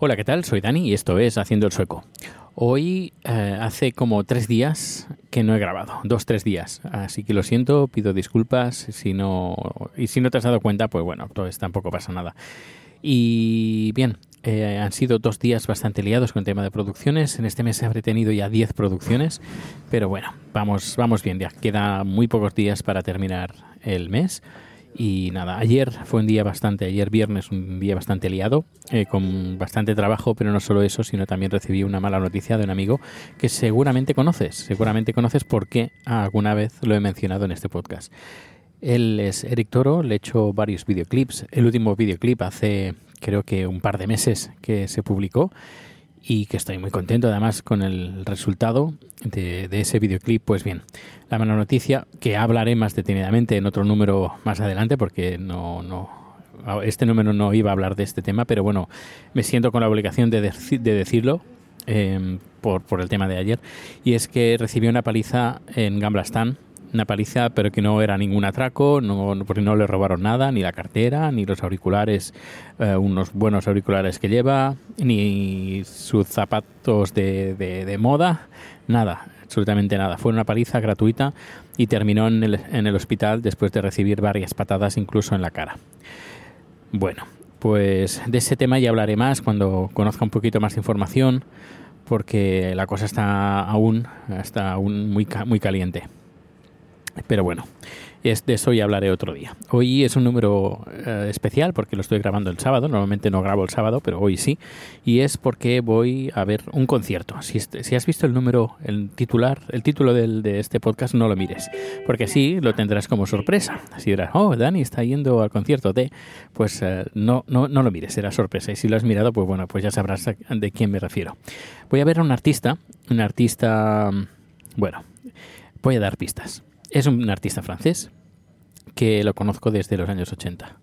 Hola, ¿qué tal? Soy Dani y esto es Haciendo el Sueco. Hoy eh, hace como tres días que no he grabado, dos, tres días. Así que lo siento, pido disculpas. Si no, y si no te has dado cuenta, pues bueno, pues tampoco pasa nada. Y bien, eh, han sido dos días bastante liados con el tema de producciones. En este mes habré tenido ya 10 producciones, pero bueno, vamos, vamos bien, ya queda muy pocos días para terminar el mes. Y nada, ayer fue un día bastante, ayer viernes un día bastante liado, eh, con bastante trabajo, pero no solo eso, sino también recibí una mala noticia de un amigo que seguramente conoces, seguramente conoces porque alguna vez lo he mencionado en este podcast. Él es Eric Toro, le he hecho varios videoclips, el último videoclip hace creo que un par de meses que se publicó y que estoy muy contento además con el resultado de, ese videoclip. Pues bien, la mala noticia, que hablaré más detenidamente en otro número más adelante, porque no, no, este número no iba a hablar de este tema, pero bueno, me siento con la obligación de, de decirlo. Em, por, por el tema de ayer y es que recibí una paliza en Gamblastan una paliza, pero que no era ningún atraco, no, porque no le robaron nada, ni la cartera, ni los auriculares, eh, unos buenos auriculares que lleva, ni sus zapatos de, de, moda, nada, absolutamente nada. Fue una paliza gratuita y terminó en el, en el hospital después de recibir varias patadas incluso en la cara. Bueno, pues de ese tema ya hablaré más cuando conozca un poquito más de información porque la cosa está aún, está aún muy, muy caliente. Pero bueno, es de eso ya hablaré otro día. Hoy es un número eh, especial porque lo estoy grabando el sábado. Normalmente no grabo el sábado, pero hoy sí. Y es porque voy a ver un concierto. Si, si has visto el número, el titular, el título del, de este podcast, no lo mires. Porque así lo tendrás como sorpresa. Así dirás, oh, Dani está yendo al concierto de. Pues eh, no, no, no lo mires, será sorpresa. Y si lo has mirado, pues bueno, pues ya sabrás de quién me refiero. Voy a ver a un artista. Un artista. Bueno, voy a dar pistas es un artista francés que lo conozco desde los años 80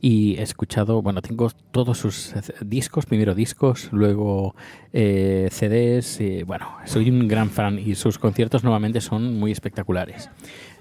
y he escuchado, bueno, tengo todos sus discos, primero discos, luego eh, CDs, bueno, soy un gran fan y sus conciertos nuevamente son muy espectaculares.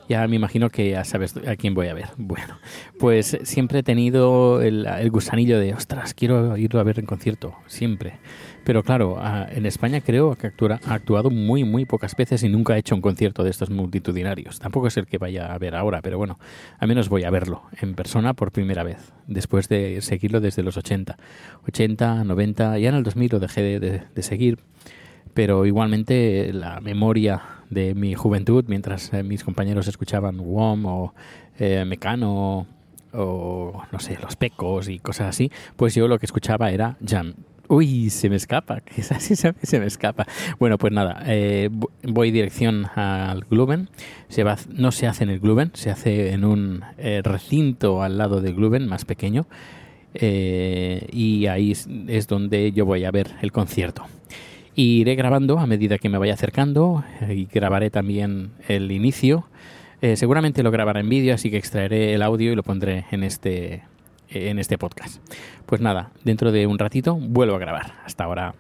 Ya me imagino que ya sabes a quién voy a ver. Bueno, pues siempre he tenido el, gusanillo de, ostras, quiero irlo a ver en concierto, siempre. Pero claro, en España creo que ha actuado muy, muy pocas veces y nunca ha hecho un concierto de estos multitudinarios. Tampoco es el que vaya a ver ahora, pero bueno, al menos voy a verlo en persona por primera vez, después de seguirlo desde los 80. 80, 90, ya en el 2000 lo dejé de, seguir, pero igualmente la memoria de mi juventud, mientras eh, mis compañeros escuchaban WOM o eh, Mecano o no sé, los pecos y cosas así, pues yo lo que escuchaba era Jam Uy, se me escapa, quizás se, se me escapa. Bueno, pues nada, eh, voy dirección al Gluben. Se va, no se hace en el Gluben, se hace en un eh, recinto al lado del Gluben, más pequeño. Eh, y ahí es, donde yo voy a ver el concierto. Iré grabando a medida que me vaya acercando y grabaré también el inicio. seguramente lo grabaré en vídeo, así que extraeré el audio y lo pondré en este en este podcast. Pues nada, dentro de un ratito vuelvo a grabar. Hasta ahora.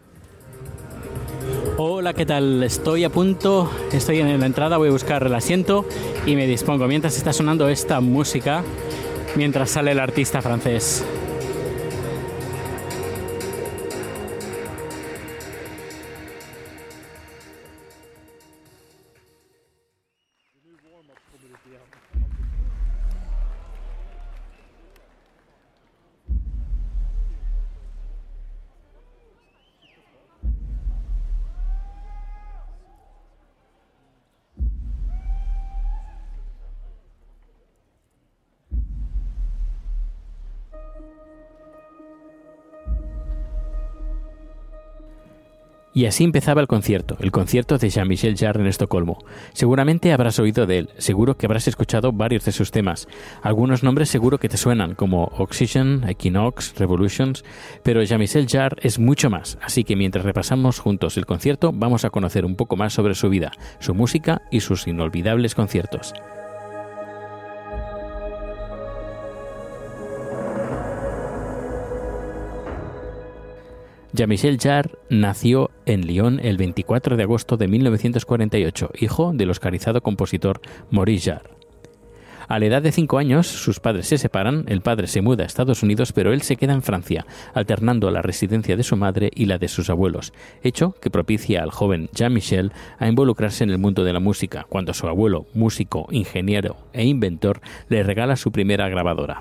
Hola, ¿qué tal? Estoy a punto, estoy en la entrada, voy a buscar el asiento y me dispongo mientras está sonando esta música, mientras sale el artista francés. Y así empezaba el concierto, el concierto de Jean-Michel Jarre en Estocolmo. Seguramente habrás oído de él, seguro que habrás escuchado varios de sus temas. Algunos nombres seguro que te suenan, como Oxygen, Equinox, Revolutions, pero Jean-Michel Jarre es mucho más, así que mientras repasamos juntos el concierto, vamos a conocer un poco más sobre su vida, su música y sus inolvidables conciertos. Jean-Michel Jarre nació en Lyon el 24 de agosto de 1948, hijo del oscarizado compositor Maurice Jarre. A la edad de cinco años, sus padres se separan, el padre se muda a Estados Unidos, pero él se queda en Francia, alternando la residencia de su madre y la de sus abuelos, hecho que propicia al joven Jean-Michel a involucrarse en el mundo de la música, cuando su abuelo, músico, ingeniero e inventor, le regala su primera grabadora.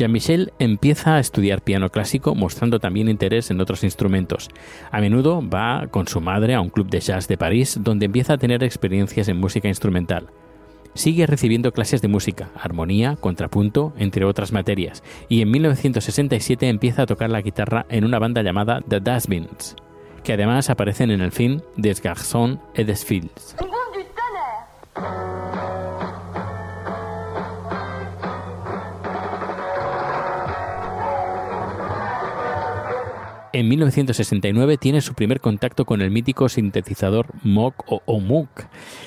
Jean-Michel empieza a estudiar piano clásico mostrando también interés en otros instrumentos. A menudo va con su madre a un club de jazz de París donde empieza a tener experiencias en música instrumental. Sigue recibiendo clases de música, armonía, contrapunto, entre otras materias, y en 1967 empieza a tocar la guitarra en una banda llamada The Dustbins, que además aparecen en el film Des Garçons et des Filles. 1969 tiene su primer contacto con el mítico sintetizador Moog o, Moog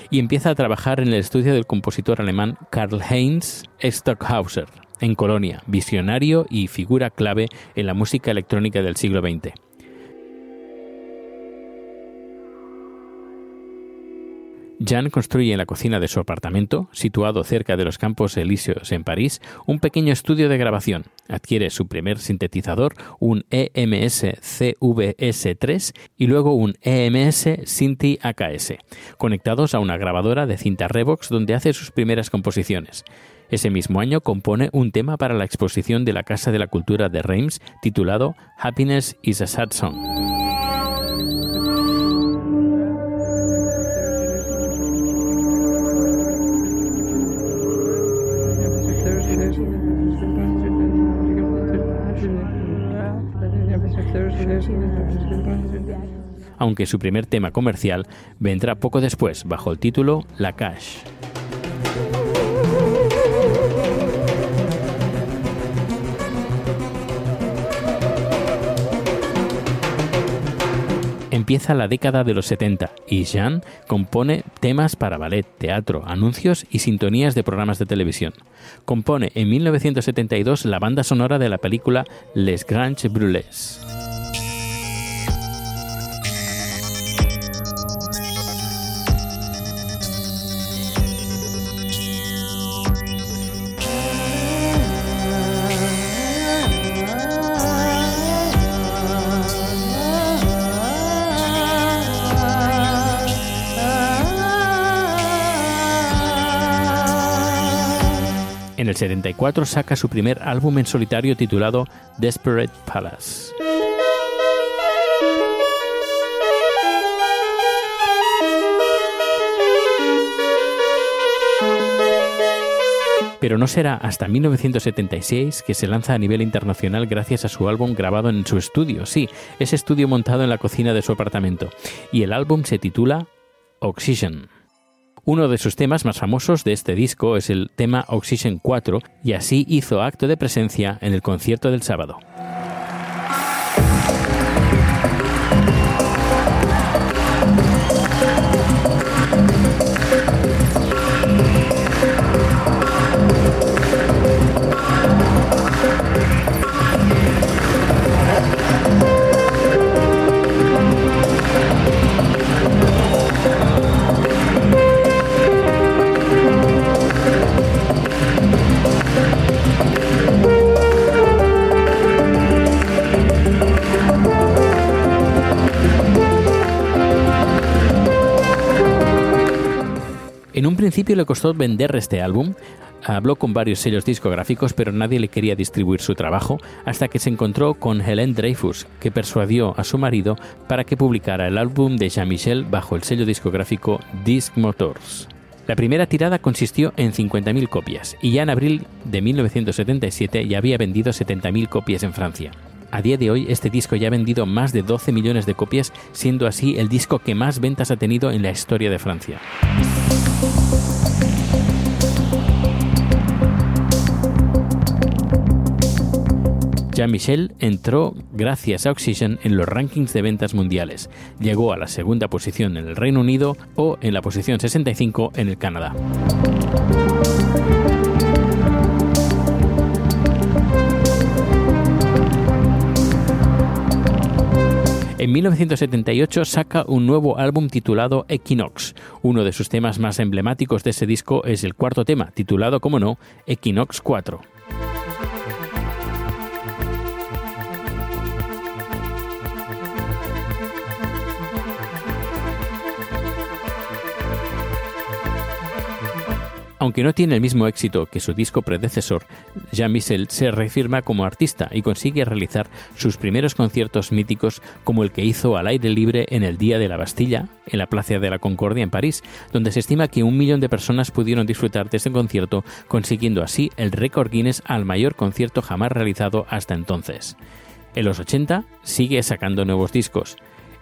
y empieza a trabajar en el estudio del compositor alemán Karl-Heinz Stockhauser en Colonia, visionario y figura clave en la música electrónica del siglo XX. Jan construye en la cocina de su apartamento, situado cerca de los Campos Elíseos en París, un pequeño estudio de grabación. Adquiere su primer sintetizador, un EMS CVS3 y luego un EMS Sinti AKS, conectados a una grabadora de cinta Revox donde hace sus primeras composiciones. Ese mismo año compone un tema para la exposición de la Casa de la Cultura de Reims titulado Happiness is a Sad Song. Aunque su primer tema comercial vendrá poco después bajo el título La Cash. Empieza la década de los 70 y Jean compone temas para ballet, teatro, anuncios y sintonías de programas de televisión. Compone en 1972 la banda sonora de la película Les Grands Brûlés. El 74 saca su primer álbum en solitario titulado Desperate Palace. pero no será hasta 1976 que se lanza a nivel internacional gracias a su álbum grabado en su estudio, sí, ese estudio montado en la cocina de su apartamento, y el álbum se titula Oxygen. Uno de sus temas más famosos de este disco es el tema Oxygen 4 y así hizo acto de presencia en el concierto del sábado. Principio le costó vender este álbum, habló con varios sellos discográficos, pero nadie le quería distribuir su trabajo hasta que se encontró con Helen Dreyfus, que persuadió a su marido para que publicara el álbum de Jean-Michel bajo el sello discográfico Disc Motors. La primera tirada consistió en 50.000 copias y ya en abril de 1977 ya había vendido 70.000 copias en Francia. A día de hoy este disco ya ha vendido más de 12 millones de copias, siendo así el disco que más ventas ha tenido en la historia de Francia. Jean-Michel entró gracias a Oxygen en los rankings de ventas mundiales. Llegó a la segunda posición en el Reino Unido o en la posición 65 en el Canadá. En 1978 saca un nuevo álbum titulado Equinox. Uno de sus temas más emblemáticos de ese disco es el cuarto tema, titulado, como no, Equinox 4. Aunque no tiene el mismo éxito que su disco predecesor, Jean-Michel se reafirma como artista y consigue realizar sus primeros conciertos míticos como el que hizo al aire libre en el Día de la Bastilla, en la Plaza de la Concordia en París, donde se estima que un millón de personas pudieron disfrutar de este concierto, consiguiendo así el récord Guinness al mayor concierto jamás realizado hasta entonces. En los 80 sigue sacando nuevos discos.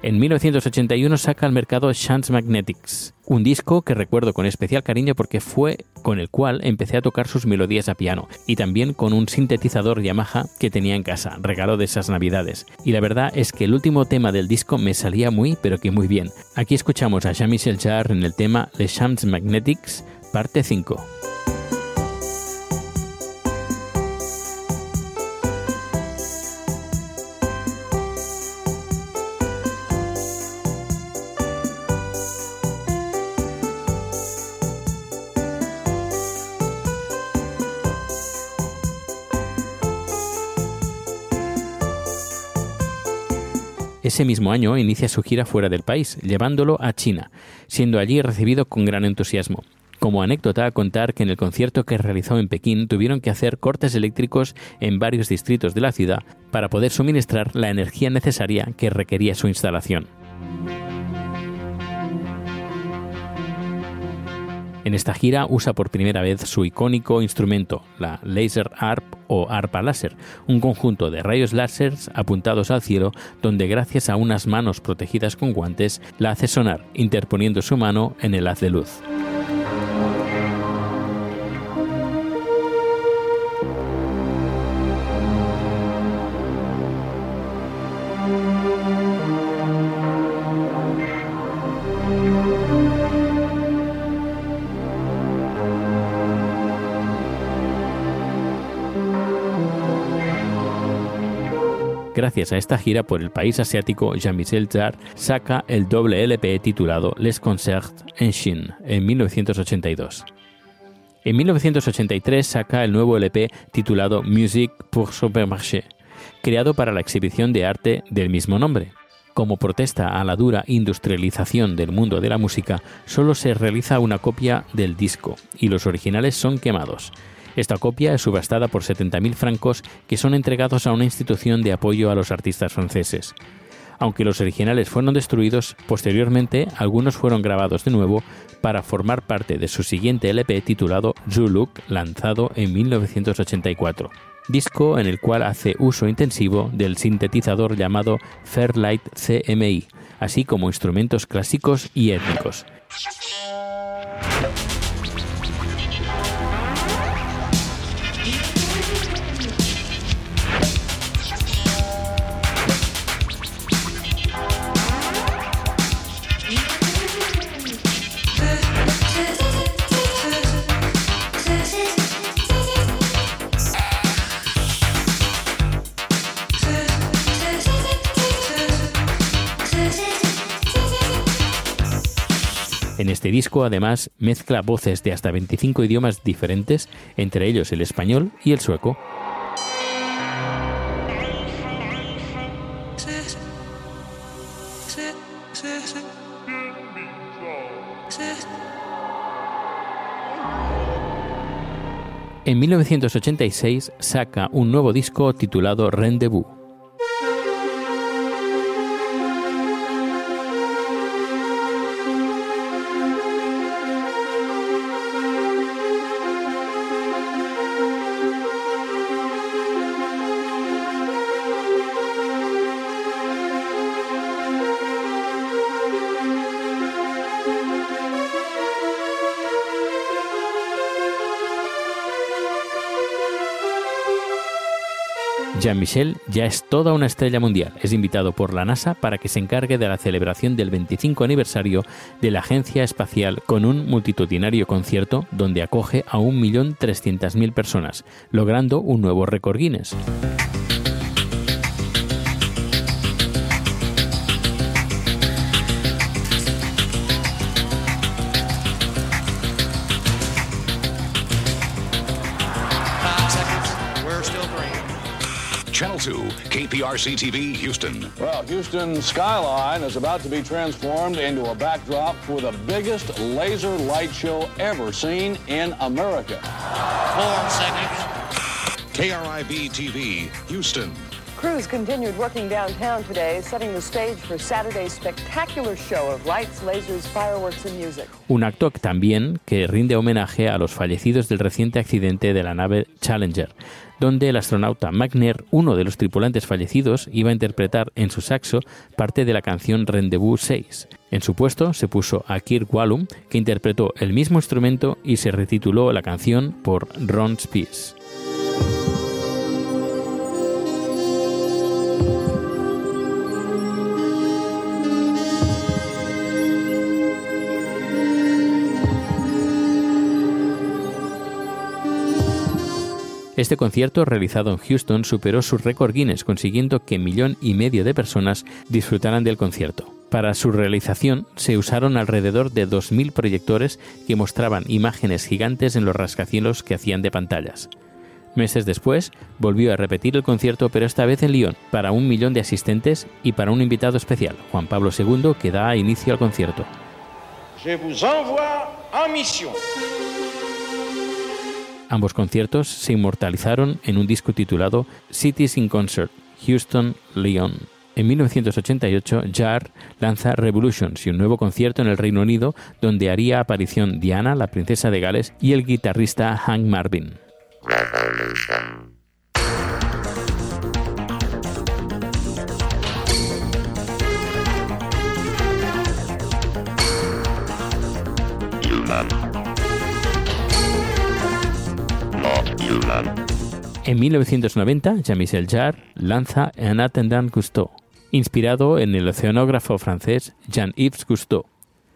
En 1981 saca al mercado Chance Magnetics, un disco que recuerdo con especial cariño porque fue con el cual empecé a tocar sus melodías a piano y también con un sintetizador Yamaha que tenía en casa, regalo de esas navidades. Y la verdad es que el último tema del disco me salía muy pero que muy bien. Aquí escuchamos a Jean-Michel Jarre en el tema Le Chance Magnetics, parte 5. Ese mismo año inicia su gira fuera del país, llevándolo a China, siendo allí recibido con gran entusiasmo. Como anécdota, contar que en el concierto que realizó en Pekín tuvieron que hacer cortes eléctricos en varios distritos de la ciudad para poder suministrar la energía necesaria que requería su instalación. En esta gira usa por primera vez su icónico instrumento, la Laser Harp o arpa láser, un conjunto de rayos láser apuntados al cielo donde gracias a unas manos protegidas con guantes la hace sonar, interponiendo su mano en el haz de luz. Gracias a esta gira por el país asiático, Jean-Michel Jarre saca el doble LP titulado Les Concerts en Chine en 1982. En 1983 saca el nuevo LP titulado Music pour Supermarché, creado para la exhibición de arte del mismo nombre. Como protesta a la dura industrialización del mundo de la música, solo se realiza una copia del disco y los originales son quemados. Esta copia es subastada por 70.000 francos que son entregados a una institución de apoyo a los artistas franceses. Aunque los originales fueron destruidos, posteriormente algunos fueron grabados de nuevo para formar parte de su siguiente LP titulado Look, lanzado en 1984 disco en el cual hace uso intensivo del sintetizador llamado Fairlight CMI, así como instrumentos clásicos y étnicos. Este disco, además, mezcla voces de hasta 25 idiomas diferentes, entre ellos el español y el sueco. En 1986 saca un nuevo disco titulado Rendezvous. Jean-Michel ya es toda una estrella mundial. Es invitado por la NASA para que se encargue de la celebración del 25 aniversario de la Agencia Espacial con un multitudinario concierto donde acoge a 1.300.000 personas, logrando un nuevo récord Guinness. KPRC TV, Houston. Well, Houston skyline is about to be transformed into a backdrop for the biggest laser light show ever seen in America. Four seconds. KRIB TV, Houston. Crews continued working downtown today, setting the stage for Saturday's spectacular show of lights, lasers, fireworks and music. Un acto también que rinde homenaje a los fallecidos del reciente accidente de la nave Challenger, donde el astronauta Magner, uno de los tripulantes fallecidos, iba a interpretar en su saxo parte de la canción Rendezvous 6. En su puesto se puso a Kirk Wallum, que interpretó el mismo instrumento y se retituló la canción por Ron Spears. Este concierto realizado en Houston superó su récord Guinness, consiguiendo que millón y medio de personas disfrutaran del concierto. Para su realización se usaron alrededor de 2.000 proyectores que mostraban imágenes gigantes en los rascacielos que hacían de pantallas. Meses después, volvió a repetir el concierto, pero esta vez en Lyon, para un millón de asistentes y para un invitado especial, Juan Pablo II, que da inicio al concierto. Je vous envoie en mission. Ambos conciertos se inmortalizaron en un disco titulado Cities in Concert, Houston, Lyon. En 1988, Jar lanza Revolutions y un nuevo concierto en el Reino Unido donde haría aparición Diana, la princesa de Gales, y el guitarrista Hank Marvin. En 1990, Jean-Michel Jarre lanza Un Attendant Cousteau, inspirado en el oceanógrafo francés Jean-Yves Cousteau.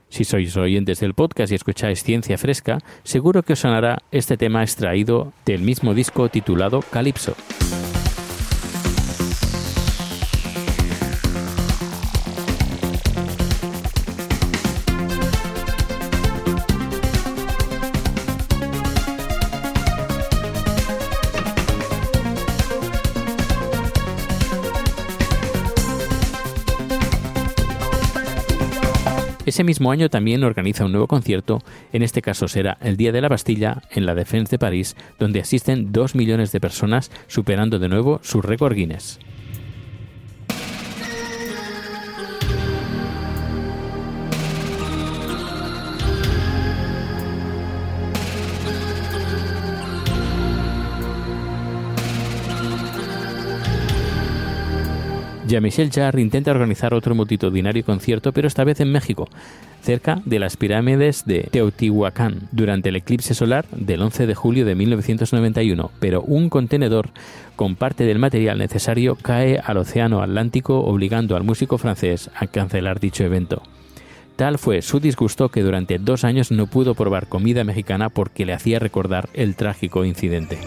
Si sois oyentes del podcast y escucháis Ciencia Fresca, seguro que os sonará este tema extraído del mismo disco titulado Calypso. Ese mismo año también organiza un nuevo concierto, en este caso será el Día de la Bastilla en la Défense de París, donde asisten dos millones de personas, superando de nuevo su récord Guinness. Jean-Michel Jarre intenta organizar otro multitudinario concierto, pero esta vez en México, cerca de las pirámides de Teotihuacán, durante el eclipse solar del 11 de julio de 1991, pero un contenedor con parte del material necesario cae al Océano Atlántico, obligando al músico francés a cancelar dicho evento. Tal fue su disgusto que durante dos años no pudo probar comida mexicana porque le hacía recordar el trágico incidente.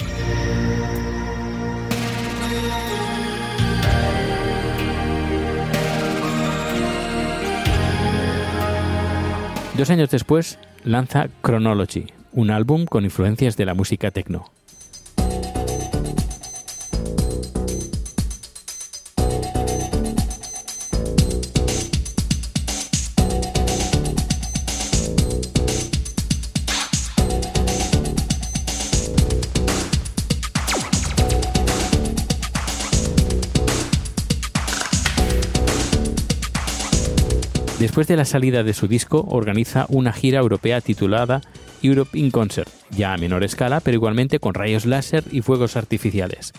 Dos años después lanza Chronology, un álbum con influencias de la música techno. Después de la salida de su disco, organiza una gira europea titulada Europe in Concert, ya a menor escala, pero igualmente con rayos láser y fuegos artificiales.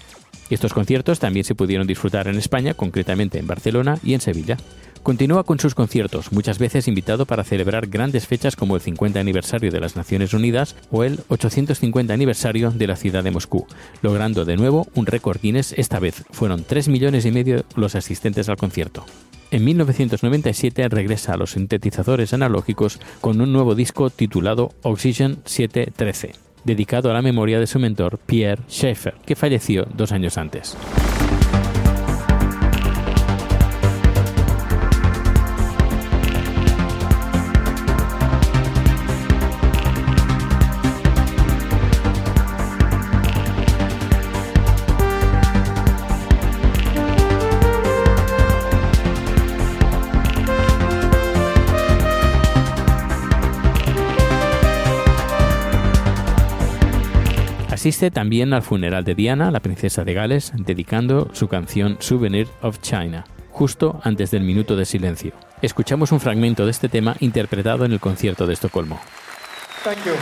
Estos conciertos también se pudieron disfrutar en España, concretamente en Barcelona y en Sevilla. Continúa con sus conciertos, muchas veces invitado para celebrar grandes fechas como el 50 aniversario de las Naciones Unidas o el 850 aniversario de la ciudad de Moscú, logrando de nuevo un récord Guinness. Esta vez fueron 3 millones y medio los asistentes al concierto. En 1997 regresa a los sintetizadores analógicos con un nuevo disco titulado Oxygen 713, dedicado a la memoria de su mentor Pierre Schaeffer, que falleció dos años antes. Asiste también al funeral de Diana, la princesa de Gales, dedicando su canción Souvenir of China, justo antes del minuto de silencio. Escuchamos un fragmento de este tema interpretado en el concierto de Estocolmo. Thank you.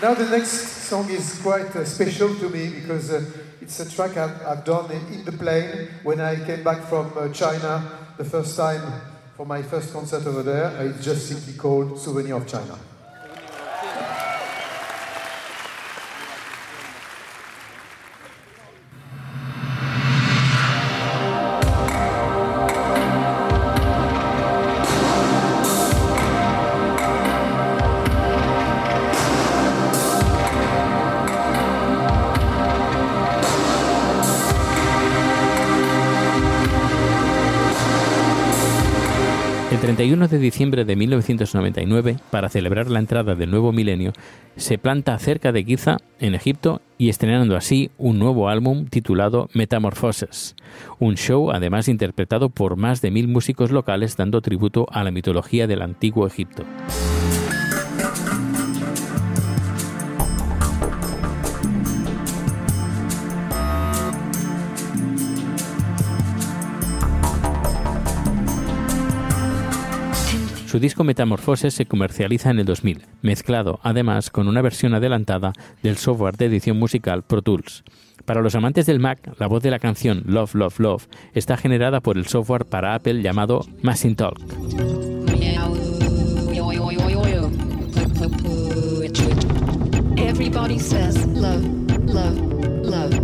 Now the next song is quite uh, special to me because uh, it's a track I've, I've done in, the plane when I came back from uh, China the first time for my first concert over there. It's just simply called Souvenir of China. 31 de diciembre de 1999, para celebrar la entrada del nuevo milenio, se planta cerca de Giza, en Egipto, y estrenando así un nuevo álbum titulado Metamorphosis, un show además interpretado por más de mil músicos locales dando tributo a la mitología del antiguo Egipto. Su disco Metamorfosis se comercializa en el 2000, mezclado además con una versión adelantada del software de edición musical Pro Tools. Para los amantes del Mac, la voz de la canción Love, Love, Love está generada por el software para Apple llamado Talk. Everybody says love, love, love.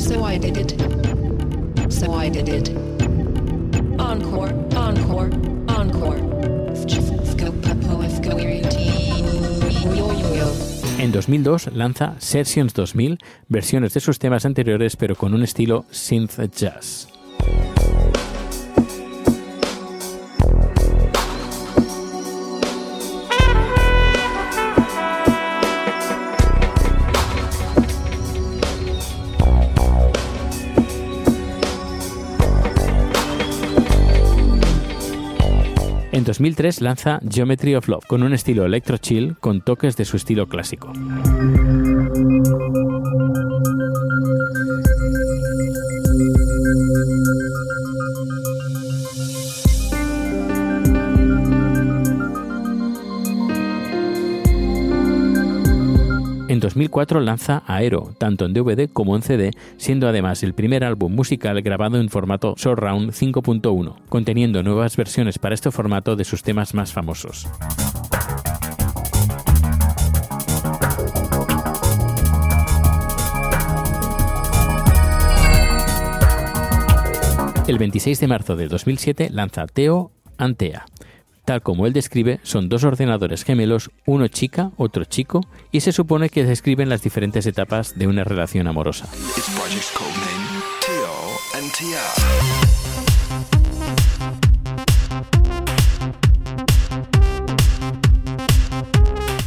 So I did it. So I did it. Encore, encore. En 2002 lanza Sessions 2000, versiones de sus temas anteriores pero con un estilo synth jazz. En 2003 lanza Geometry of Love con un estilo electro chill con toques de su estilo clásico. 2004 lanza Aero, tanto en DVD como en CD, siendo además el primer álbum musical grabado en formato Surround 5.1, conteniendo nuevas versiones para este formato de sus temas más famosos. El 26 de marzo de 2007 lanza Teo Antea. Tal como él describe, son dos ordenadores gemelos, uno chica, otro chico, y se supone que describen las diferentes etapas de una relación amorosa.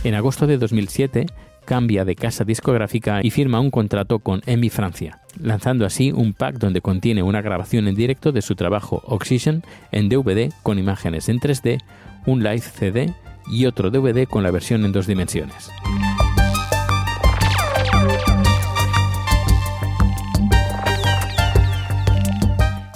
En agosto de 2007 cambia de casa discográfica y firma un contrato con EMI Francia, lanzando así un pack donde contiene una grabación en directo de su trabajo Oxygen en DVD con imágenes en 3D, un live CD y otro DVD con la versión en dos dimensiones.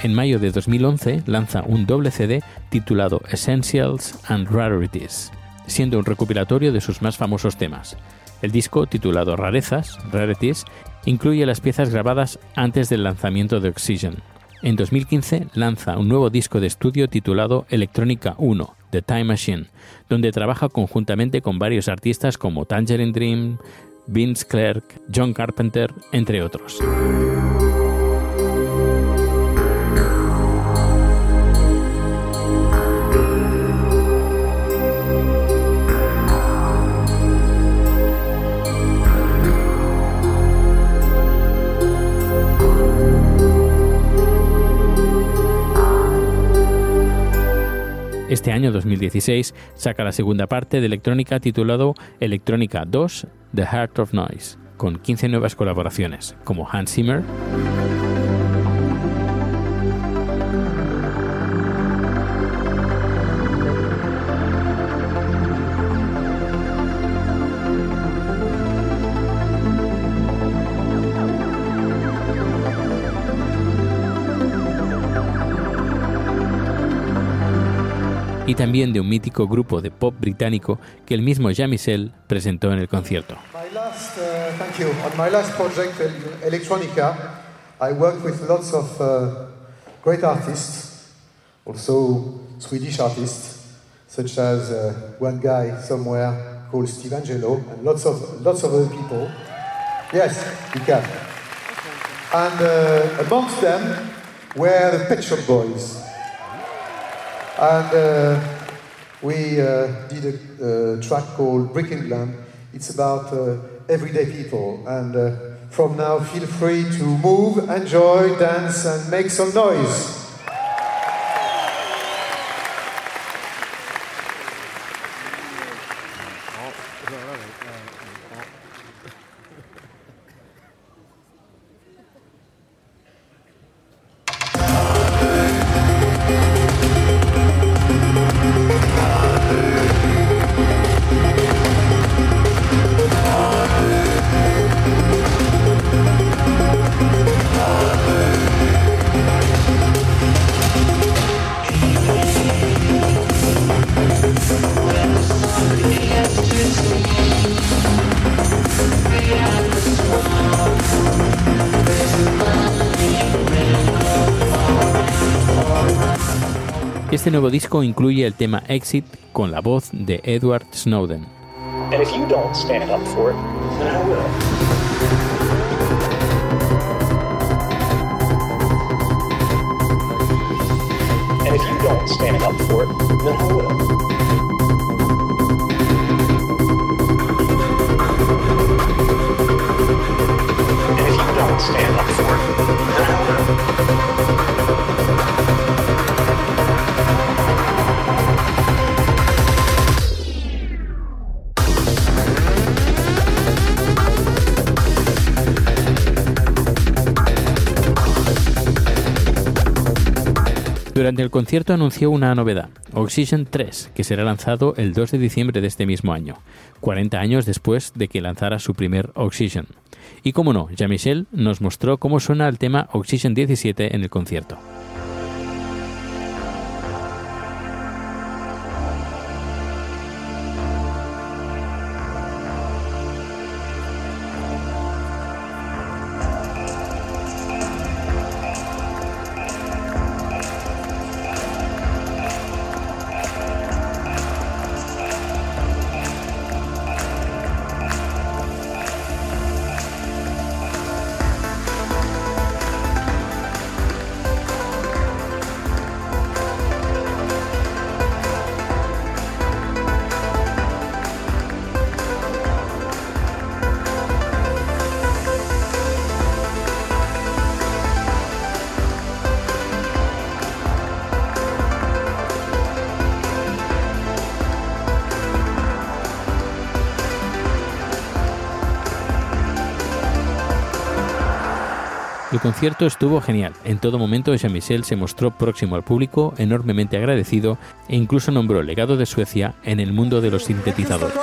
En mayo de 2011 lanza un doble CD titulado Essentials and Rarities, siendo un recopilatorio de sus más famosos temas. El disco, titulado Rarezas, Rarities, incluye las piezas grabadas antes del lanzamiento de Oxygen. En 2015 lanza un nuevo disco de estudio titulado Electrónica 1, The Time Machine, donde trabaja conjuntamente con varios artistas como Tangerine Dream, Vince Clark, John Carpenter, entre otros. Este año 2016 saca la segunda parte de Electrónica titulado Electrónica 2 The Heart of Noise, con 15 nuevas colaboraciones, como Hans Zimmer, y también de un mítico grupo de pop británico que el mismo Jean-Michel presentó en el concierto. Uh, Electronica, I worked with lots of uh, great artists, also Swedish artists, such as uh, one guy somewhere called Steve Angelo, and lots of lots of other people. Yes, you can. And uh, amongst them were the Pet Shop Boys. And uh, we uh, did a, track called Brick England. It's about uh, everyday people. And uh, from now, feel free to move, enjoy, dance, and make some noise. Este nuevo disco incluye el tema Exit con la voz de Edward Snowden. Stand up for it, Durante el concierto anunció una novedad, Oxygen 3, que será lanzado el 2 de diciembre de este mismo año, 40 años después de que lanzara su primer Oxygen. Y como no, Jean-Michel nos mostró cómo suena el tema Oxygen 17 en el concierto. El concierto estuvo genial. En todo momento Jean-Michel se mostró próximo al público, enormemente agradecido e incluso nombró legado de Suecia en el mundo de los sintetizadores.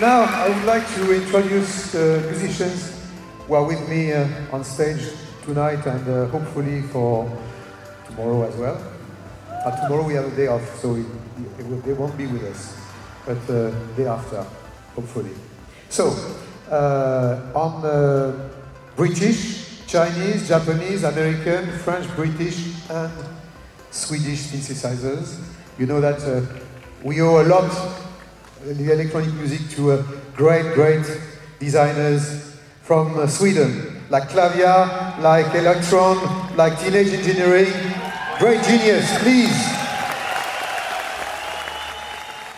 Now, I would like to introduce the musicians who are with me uh, on stage tonight and uh, hopefully for to tomorrow as well. But tomorrow we have a day off, so it, will, they won't be with us. But uh, day after, hopefully. So, uh, on uh, British, Chinese, Japanese, American, French, British, and Swedish synthesizers. You know that uh, we owe a lot the electronic music to uh, great, great designers from uh, Sweden, like Clavia, like Electron, like Teenage Engineering. Great genius, please.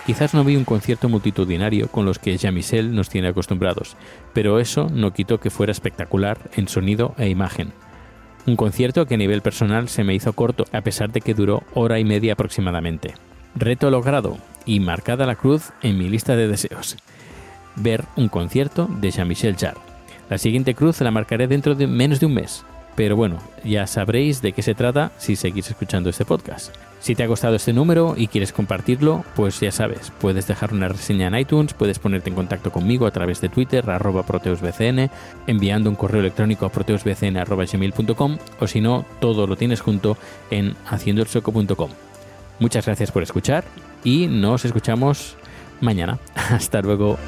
Quizás no vi un concierto multitudinario con los que Jean-Michel nos tiene acostumbrados, pero eso no quitó que fuera espectacular en sonido e imagen. Un concierto que a nivel personal se me hizo corto, a pesar de que duró hora y media aproximadamente. Reto logrado y marcada la cruz en mi lista de deseos. Ver un concierto de Jean-Michel Jarre. La siguiente cruz la marcaré dentro de menos de un mes, pero bueno, ya sabréis de qué se trata si seguís escuchando este podcast. Si te ha gustado este número y quieres compartirlo, pues ya sabes, puedes dejar una reseña en iTunes, puedes ponerte en contacto conmigo a través de Twitter, arroba proteusbcn, enviando un correo electrónico a proteusbcn.gmail.com o si no, todo lo tienes junto en haciendoelsoco.com. Muchas gracias por escuchar y nos escuchamos mañana. Hasta luego.